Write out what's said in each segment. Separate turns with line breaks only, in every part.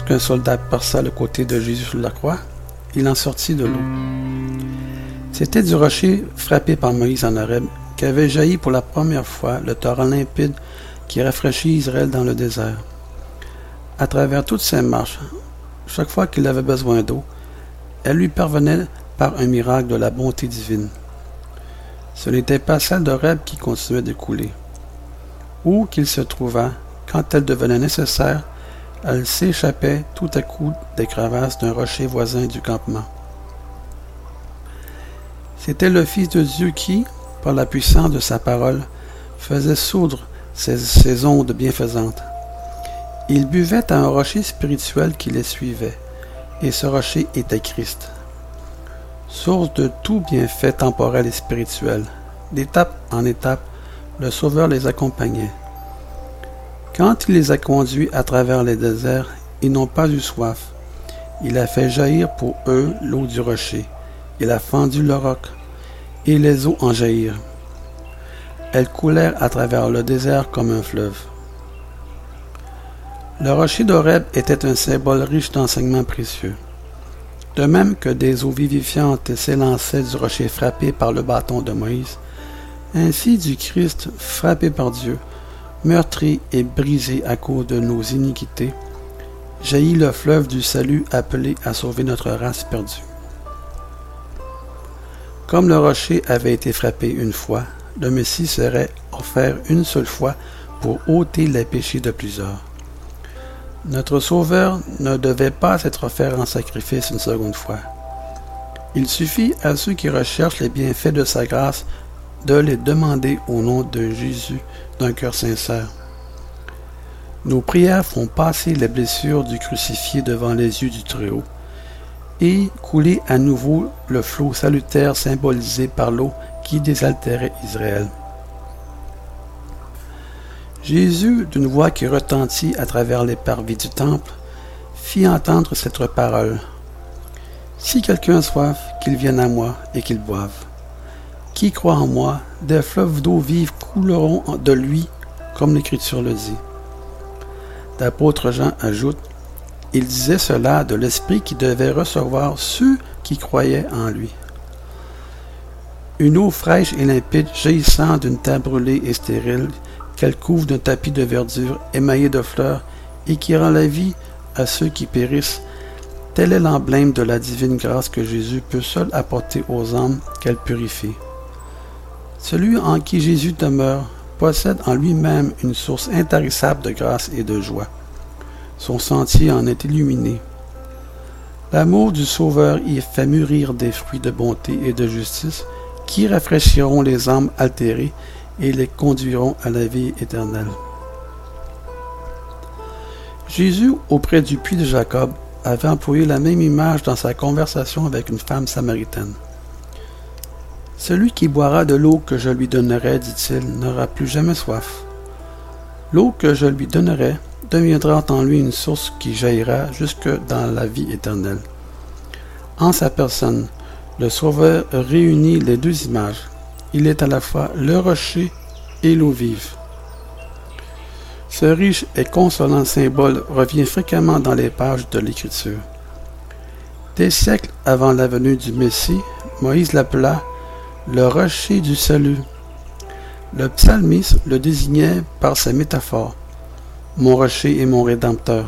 lorsqu'un soldat perça le côté de Jésus sur la croix, il en sortit de l'eau. C'était du rocher frappé par Moïse en Horeb qu'avait jailli pour la première fois le torrent limpide qui rafraîchit Israël dans le désert. À travers toutes ses marches, chaque fois qu'il avait besoin d'eau, elle lui parvenait par un miracle de la bonté divine. Ce n'était pas celle d'Horeb qui continuait de couler. Où qu'il se trouvât, quand elle devenait nécessaire, elle s'échappait tout à coup des crevasses d'un rocher voisin du campement. C'était le Fils de Dieu qui, par la puissance de sa parole, faisait soudre ces, ondes bienfaisantes. Il buvait à un rocher spirituel qui les suivait, et ce rocher était Christ. Source de tout bienfait temporel et spirituel, d'étape en étape, le Sauveur les accompagnait. Quand il les a conduits à travers les déserts, ils n'ont pas eu soif. Il a fait jaillir pour eux l'eau du rocher. Il a fendu le roc, et les eaux en jaillirent. Elles coulèrent à travers le désert comme un fleuve. Le rocher d'Oreb était un symbole riche d'enseignements précieux. De même que des eaux vivifiantes s'élançaient du rocher frappé par le bâton de Moïse, ainsi du Christ frappé par Dieu, meurtri et brisé à cause de nos iniquités, jaillit le fleuve du salut appelé à sauver notre race perdue. Comme le rocher avait été frappé une fois, le Messie serait offert une seule fois pour ôter les péchés de plusieurs. Notre Sauveur ne devait pas être offert en sacrifice une seconde fois. Il suffit à ceux qui recherchent les bienfaits de sa grâce de les demander au nom de Jésus d'un cœur sincère. Nos prières font passer les blessures du crucifié devant les yeux du Très-Haut et couler à nouveau le flot salutaire symbolisé par l'eau qui désaltérait Israël. Jésus, d'une voix qui retentit à travers les parvis du temple, fit entendre cette parole. Si quelqu'un a soif, qu'il vienne à moi et qu'il boive. Qui croit en moi, des fleuves d'eau vive couleront de lui, comme l'Écriture le dit. L'apôtre Jean ajoute, il disait cela de l'Esprit qui devait recevoir ceux qui croyaient en lui. Une eau fraîche et limpide jaillissant d'une terre brûlée et stérile, qu'elle couvre d'un tapis de verdure émaillé de fleurs et qui rend la vie à ceux qui périssent, tel est l'emblème de la divine grâce que Jésus peut seul apporter aux âmes qu'elle purifie. Celui en qui Jésus demeure possède en lui-même une source intarissable de grâce et de joie. Son sentier en est illuminé. L'amour du Sauveur y fait mûrir des fruits de bonté et de justice qui rafraîchiront les âmes altérées et les conduiront à la vie éternelle. Jésus, auprès du puits de Jacob, avait employé la même image dans sa conversation avec une femme samaritaine. Celui qui boira de l'eau que je lui donnerai, dit-il, n'aura plus jamais soif. L'eau que je lui donnerai deviendra en lui une source qui jaillira jusque dans la vie éternelle. En sa personne, le Sauveur réunit les deux images. Il est à la fois le rocher et l'eau vive. Ce riche et consolant symbole revient fréquemment dans les pages de l'Écriture. Des siècles avant la venue du Messie, Moïse l'appela le rocher du salut. Le psalmiste le désignait par sa métaphore. Mon rocher est mon rédempteur.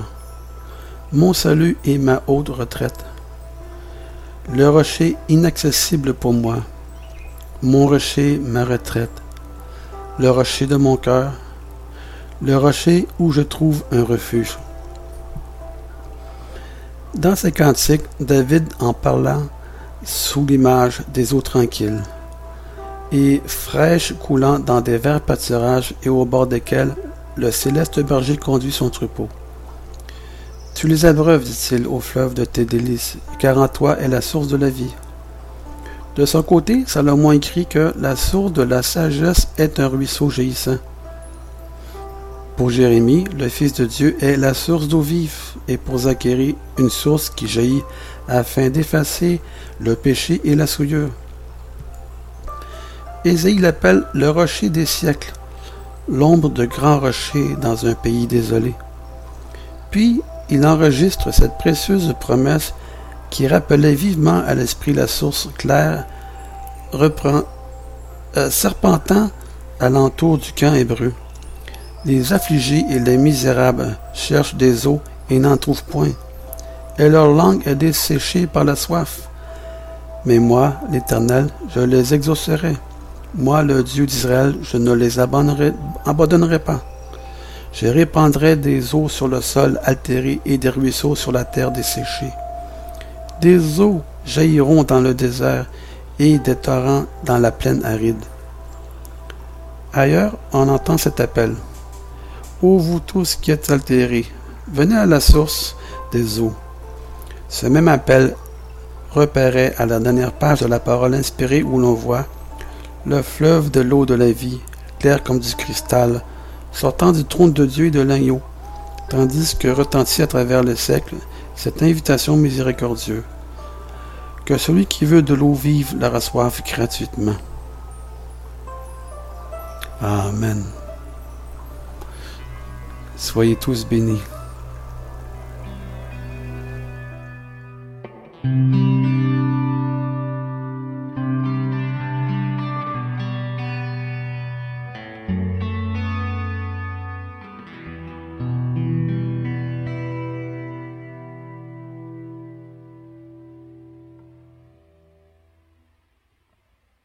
Mon salut est ma haute retraite. Le rocher inaccessible pour moi. Mon rocher, ma retraite. Le rocher de mon cœur. Le rocher où je trouve un refuge. Dans ces cantiques, David en parlant sous l'image des eaux tranquilles et fraîches coulant dans des verts pâturages et au bord desquels le céleste berger conduit son troupeau. Tu les abreuves, dit-il, au fleuve de tes délices, car en toi est la source de la vie. De son côté, Salomon écrit que la source de la sagesse est un ruisseau jaillissant. Pour Jérémie, le Fils de Dieu est la source d'eau vive, et pour Zacharie, une source qui jaillit afin d'effacer le péché et la souillure. Ésaïe l'appelle le rocher des siècles, l'ombre de grands rochers dans un pays désolé. Puis il enregistre cette précieuse promesse qui rappelait vivement à l'esprit la source claire, euh, serpentant alentour du camp hébreu. Les affligés et les misérables cherchent des eaux et n'en trouvent point, et leur langue est desséchée par la soif. Mais moi, l'Éternel, je les exaucerai. Moi, le Dieu d'Israël, je ne les abandonnerai, pas. Je répandrai des eaux sur le sol altéré et des ruisseaux sur la terre desséchée. Des eaux jailliront dans le désert et des torrents dans la plaine aride. Ailleurs, on entend cet appel. Ô vous tous qui êtes altérés, venez à la source des eaux. Ce même appel repérait à la dernière page de la parole inspirée où l'on voit le fleuve de l'eau de la vie, clair comme du cristal, sortant du trône de Dieu et de l'agneau, tandis que retentit à travers les siècles cette invitation miséricordieuse. Que celui qui veut de l'eau vive la reçoive gratuitement. Amen. Soyez tous bénis.